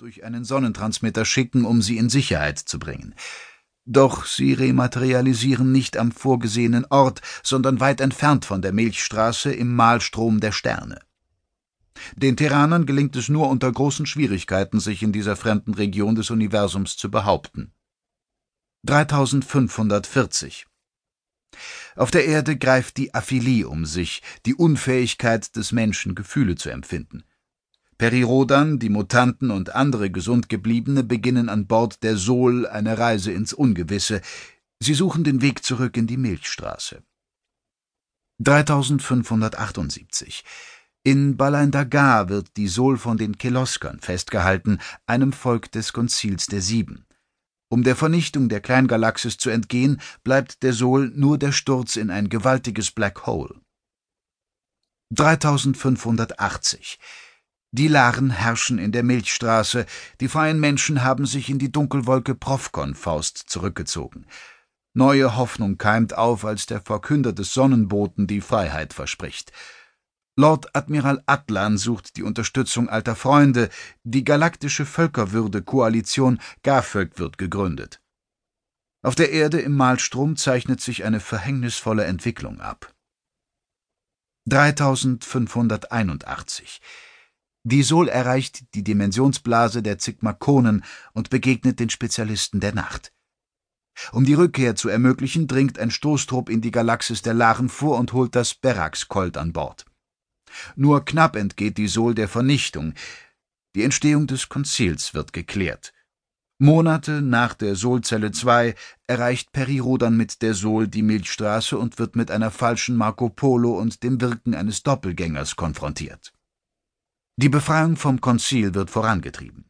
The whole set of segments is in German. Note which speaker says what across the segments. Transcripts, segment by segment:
Speaker 1: durch einen Sonnentransmitter schicken, um sie in Sicherheit zu bringen. Doch sie rematerialisieren nicht am vorgesehenen Ort, sondern weit entfernt von der Milchstraße im Mahlstrom der Sterne. Den Terranern gelingt es nur unter großen Schwierigkeiten, sich in dieser fremden Region des Universums zu behaupten. 3540 Auf der Erde greift die Aphilie um sich, die Unfähigkeit des Menschen, Gefühle zu empfinden. Perirodan, die Mutanten und andere Gesundgebliebene beginnen an Bord der Sol eine Reise ins Ungewisse. Sie suchen den Weg zurück in die Milchstraße. 3578 in Balandagar wird die Sol von den Keloskern festgehalten, einem Volk des Konzils der Sieben. Um der Vernichtung der Kleingalaxis zu entgehen, bleibt der Sol nur der Sturz in ein gewaltiges Black Hole. 3580 Die Laren herrschen in der Milchstraße, die freien Menschen haben sich in die Dunkelwolke Profkon-Faust zurückgezogen. Neue Hoffnung keimt auf, als der Verkünder des Sonnenboten die Freiheit verspricht. Lord Admiral Atlan sucht die Unterstützung alter Freunde, die galaktische Völkerwürde-Koalition GAFÖG wird gegründet. Auf der Erde im Malstrom zeichnet sich eine verhängnisvolle Entwicklung ab. 3581 Die Sol erreicht die Dimensionsblase der Zigmakonen und begegnet den Spezialisten der Nacht. Um die Rückkehr zu ermöglichen, dringt ein Stoßtrupp in die Galaxis der Laren vor und holt das Berax-Colt an Bord. Nur knapp entgeht die Sol der Vernichtung. Die Entstehung des Konzils wird geklärt. Monate nach der Solzelle 2 erreicht Perirodan mit der Sol die Milchstraße und wird mit einer falschen Marco Polo und dem Wirken eines Doppelgängers konfrontiert. Die Befreiung vom Konzil wird vorangetrieben.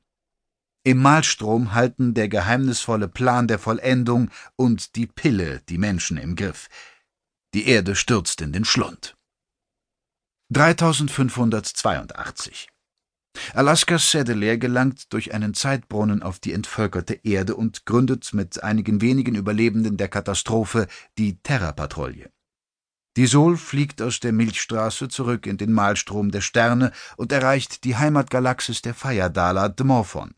Speaker 1: Im Malstrom halten der geheimnisvolle Plan der Vollendung und die Pille die Menschen im Griff. Die Erde stürzt in den Schlund. 3582 Alaska Sedelair gelangt durch einen Zeitbrunnen auf die entvölkerte Erde und gründet mit einigen wenigen Überlebenden der Katastrophe die Terra-Patrouille. Die Sol fliegt aus der Milchstraße zurück in den Malstrom der Sterne und erreicht die Heimatgalaxis der Feyerdala, Dmorphon.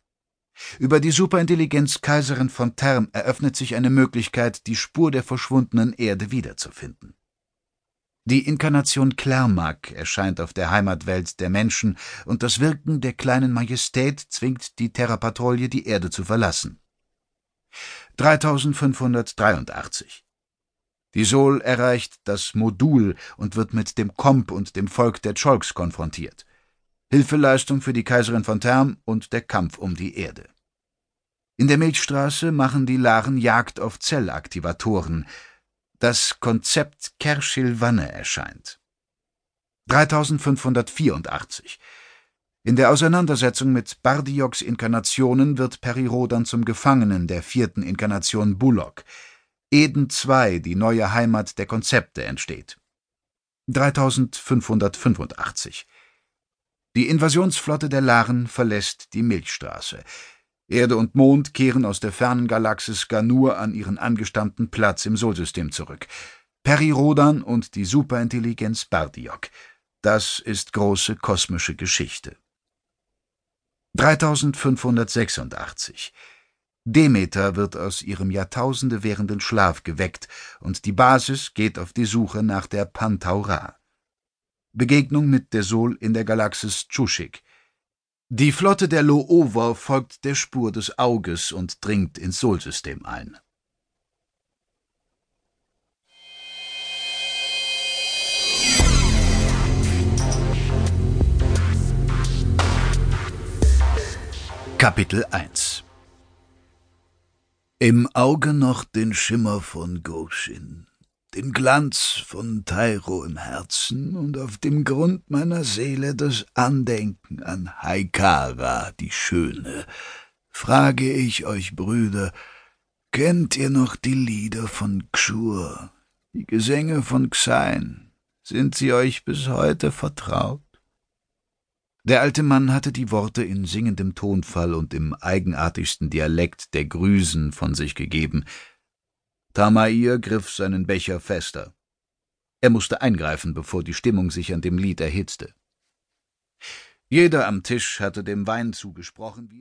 Speaker 1: Über die Superintelligenz Kaiserin von Term eröffnet sich eine Möglichkeit, die Spur der verschwundenen Erde wiederzufinden. Die Inkarnation Klärmak erscheint auf der Heimatwelt der Menschen, und das Wirken der kleinen Majestät zwingt die Terrapatrouille, die Erde zu verlassen. 3583 Die Sol erreicht das Modul und wird mit dem Komp und dem Volk der Cholks konfrontiert. Hilfeleistung für die Kaiserin von Term und der Kampf um die Erde. In der Milchstraße machen die Laren Jagd auf Zellaktivatoren, das Konzept Kerschil-Wanne erscheint. 3584 In der Auseinandersetzung mit Bardioks Inkarnationen wird Perirodan zum Gefangenen der vierten Inkarnation Bullock. Eden II, die neue Heimat der Konzepte, entsteht. 3585 Die Invasionsflotte der Laren verlässt die Milchstraße. Erde und Mond kehren aus der fernen Galaxis Ganur an ihren angestammten Platz im Solsystem zurück. Perirodan und die Superintelligenz Bardiok. Das ist große kosmische Geschichte. 3586 Demeter wird aus ihrem Jahrtausende währenden Schlaf geweckt und die Basis geht auf die Suche nach der Pantaura. Begegnung mit der Sol in der Galaxis Tschuschik. Die Flotte der Loover folgt der Spur des Auges und dringt ins Solsystem ein. Kapitel 1 Im Auge noch den Schimmer von Goshin, den Glanz von Tairo im Herzen und auf dem Grund meiner Seele das Andenken an Haikara, die Schöne, frage ich euch, Brüder, kennt ihr noch die Lieder von Xur, die Gesänge von Xein? Sind sie euch bis heute vertraut? Der alte Mann hatte die Worte in singendem Tonfall und im eigenartigsten Dialekt der Grüsen von sich gegeben, Tamair griff seinen Becher fester. Er musste eingreifen, bevor die Stimmung sich an dem Lied erhitzte. Jeder am Tisch hatte dem Wein zugesprochen, wie es